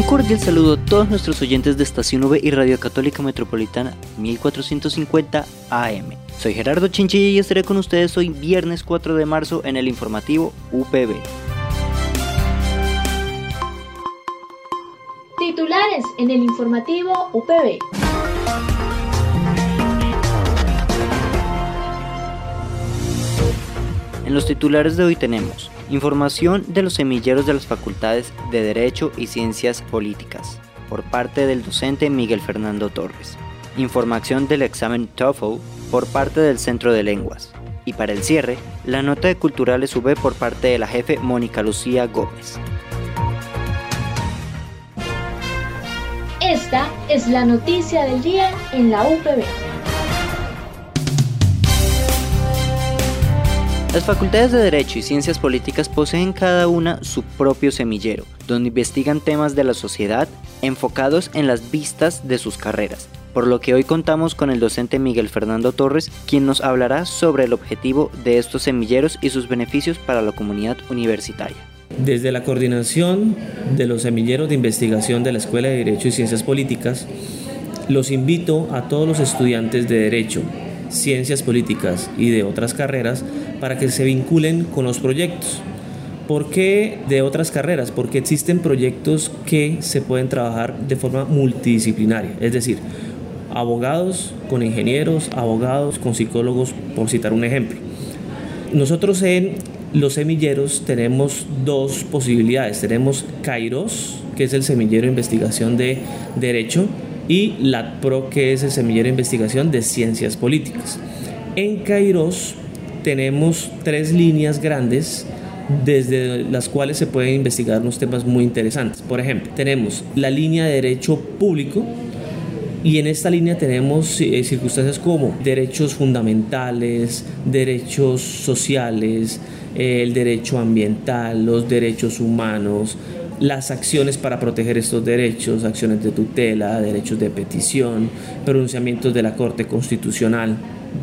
Un cordial saludo a todos nuestros oyentes de Estación V y Radio Católica Metropolitana 1450 AM. Soy Gerardo Chinchilla y estaré con ustedes hoy viernes 4 de marzo en el informativo UPB. Titulares en el informativo UPB. En los titulares de hoy tenemos Información de los semilleros de las facultades de Derecho y Ciencias Políticas, por parte del docente Miguel Fernando Torres. Información del examen TOEFL por parte del Centro de Lenguas. Y para el cierre, la nota de Culturales UB por parte de la jefe Mónica Lucía Gómez. Esta es la noticia del día en la UPB. Las facultades de Derecho y Ciencias Políticas poseen cada una su propio semillero, donde investigan temas de la sociedad enfocados en las vistas de sus carreras, por lo que hoy contamos con el docente Miguel Fernando Torres, quien nos hablará sobre el objetivo de estos semilleros y sus beneficios para la comunidad universitaria. Desde la coordinación de los semilleros de investigación de la Escuela de Derecho y Ciencias Políticas, los invito a todos los estudiantes de Derecho, Ciencias Políticas y de otras carreras para que se vinculen con los proyectos. ¿Por qué de otras carreras? Porque existen proyectos que se pueden trabajar de forma multidisciplinaria, es decir, abogados con ingenieros, abogados con psicólogos, por citar un ejemplo. Nosotros en los semilleros tenemos dos posibilidades. Tenemos Kairos, que es el semillero de investigación de Derecho, y LATPRO, que es el semillero de investigación de Ciencias Políticas. En Kairos tenemos tres líneas grandes desde las cuales se pueden investigar unos temas muy interesantes. Por ejemplo, tenemos la línea de derecho público y en esta línea tenemos eh, circunstancias como derechos fundamentales, derechos sociales, eh, el derecho ambiental, los derechos humanos, las acciones para proteger estos derechos, acciones de tutela, derechos de petición, pronunciamientos de la Corte Constitucional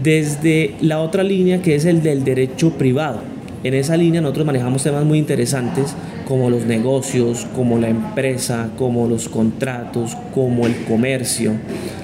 desde la otra línea que es el del derecho privado. En esa línea nosotros manejamos temas muy interesantes como los negocios, como la empresa, como los contratos, como el comercio,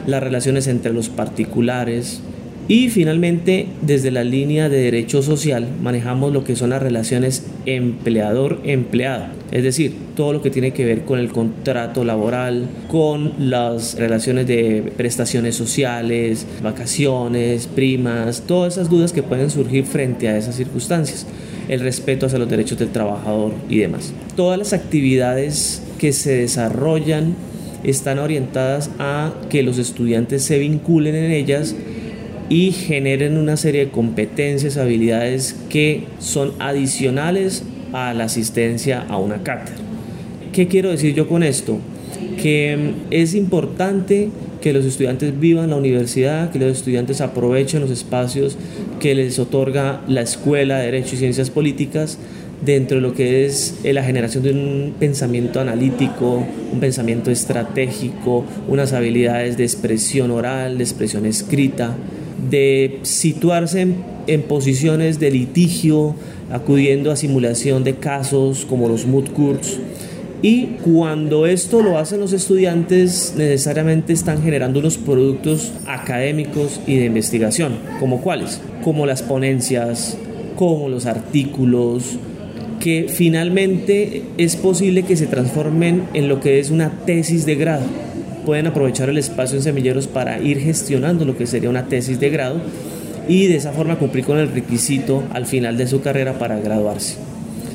las relaciones entre los particulares, y finalmente, desde la línea de derecho social, manejamos lo que son las relaciones empleador-empleado, es decir, todo lo que tiene que ver con el contrato laboral, con las relaciones de prestaciones sociales, vacaciones, primas, todas esas dudas que pueden surgir frente a esas circunstancias, el respeto hacia los derechos del trabajador y demás. Todas las actividades que se desarrollan están orientadas a que los estudiantes se vinculen en ellas y generen una serie de competencias, habilidades que son adicionales a la asistencia a una cátedra. ¿Qué quiero decir yo con esto? Que mm, es importante que los estudiantes vivan la universidad, que los estudiantes aprovechen los espacios que les otorga la Escuela de Derecho y Ciencias Políticas dentro de lo que es eh, la generación de un pensamiento analítico, un pensamiento estratégico, unas habilidades de expresión oral, de expresión escrita, de situarse en, posiciones de litigio, acudiendo a simulación de casos como los mood courts. Y cuando esto lo hacen los estudiantes, necesariamente están generando unos productos académicos y de investigación, como cuáles, como las ponencias, como los artículos, que finalmente es posible que se transformen en lo que es una tesis de grado pueden aprovechar el espacio en semilleros para ir gestionando lo que sería una tesis de grado y de esa forma cumplir con el requisito al final de su carrera para graduarse.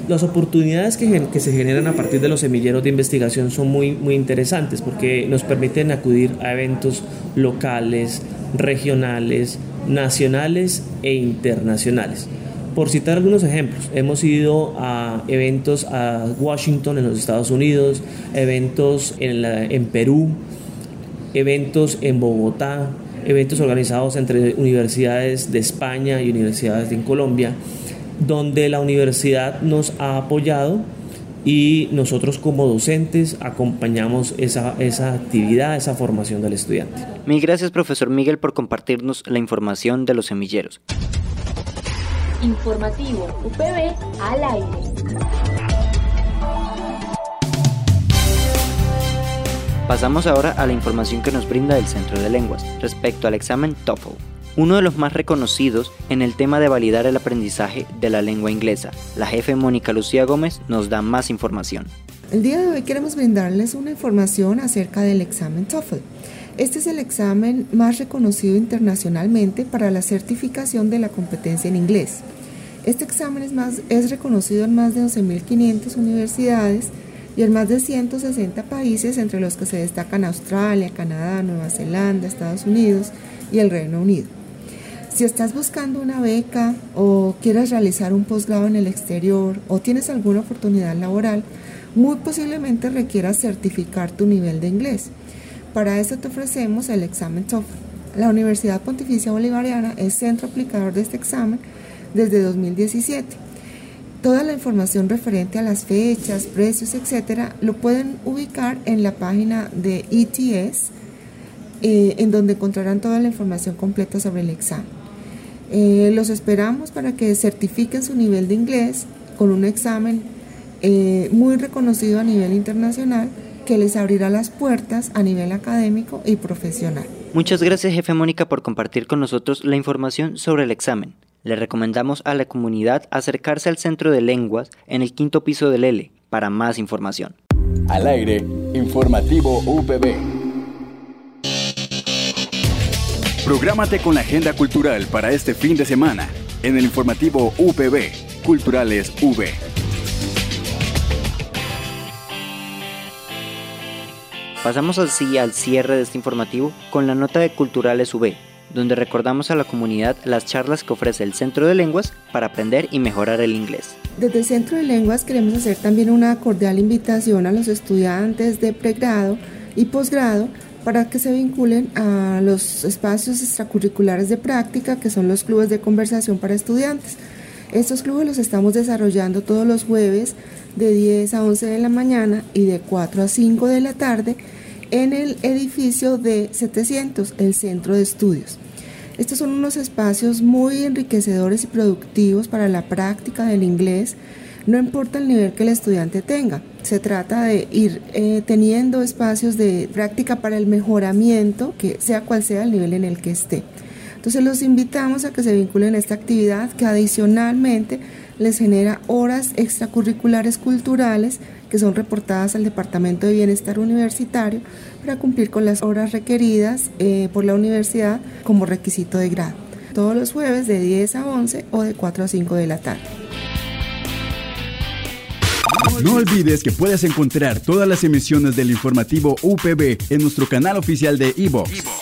Las oportunidades que, que, se generan a partir de los semilleros de investigación son muy, muy interesantes porque nos permiten acudir a eventos locales, regionales, nacionales e internacionales. Por citar algunos ejemplos, hemos ido a eventos a Washington en los Estados Unidos, eventos en, en Perú, eventos en Bogotá, eventos organizados entre universidades de España y universidades en Colombia, donde la universidad nos ha apoyado y nosotros como docentes acompañamos esa, esa actividad, esa formación del estudiante. Mil gracias profesor Miguel por compartirnos la información de los semilleros. Informativo UPB al aire. Pasamos ahora a la información que nos brinda el Centro de Lenguas respecto al examen TOEFL, uno de los más reconocidos en el tema de validar el aprendizaje de la lengua inglesa. La jefe Mónica Lucía Gómez nos da más información. El día de hoy queremos brindarles una información acerca del examen TOEFL. Este es el examen más reconocido internacionalmente para la certificación de la competencia en inglés. Este examen es, más, es reconocido en más de 12.500 universidades y en más de 160 países, entre los que se destacan Australia, Canadá, Nueva Zelanda, Estados Unidos y el Reino Unido. Si estás buscando una beca o quieres realizar un posgrado en el exterior o tienes alguna oportunidad laboral, muy posiblemente requieras certificar tu nivel de inglés. Para eso te ofrecemos el examen TOEFL. La Universidad Pontificia Bolivariana es centro aplicador de este examen desde 2017 Toda la información referente a las fechas, precios, etcétera, lo pueden ubicar en la página de ETS, eh, en donde encontrarán toda la información completa sobre el examen. Eh, los esperamos para que certifiquen su nivel de inglés con un examen eh, muy reconocido a nivel internacional que les abrirá las puertas a nivel académico y profesional. Muchas gracias, jefe Mónica, por compartir con nosotros la información sobre el examen. Le recomendamos a la comunidad acercarse al Centro de Lenguas en el quinto piso del L para más información. Al aire, informativo UPB. Prográmate con la agenda cultural para este fin de semana en el informativo UPB, Culturales V. Pasamos así al cierre de este informativo con la nota de Culturales V donde recordamos a la comunidad las charlas que ofrece el Centro de Lenguas para aprender y mejorar el inglés. Desde el Centro de Lenguas queremos hacer también una cordial invitación a los estudiantes de pregrado y posgrado para que se vinculen a los espacios extracurriculares de práctica que son los clubes de conversación para estudiantes. Estos clubes los estamos desarrollando todos los jueves de 10 a 11 de la mañana y de 4 a 5 de la tarde en el edificio de 700, el centro de estudios. Estos son unos espacios muy enriquecedores y productivos para la práctica del inglés, no importa el nivel que el estudiante tenga. Se trata de ir eh, teniendo espacios de práctica para el mejoramiento, que sea cual sea el nivel en el que esté. Entonces los invitamos a que se vinculen a esta actividad que adicionalmente les genera horas extracurriculares culturales que son reportadas al Departamento de Bienestar Universitario para cumplir con las horas requeridas eh, por la universidad como requisito de grado. Todos los jueves de 10 a 11 o de 4 a 5 de la tarde. No olvides que puedes encontrar todas las emisiones del informativo UPB en nuestro canal oficial de iVox,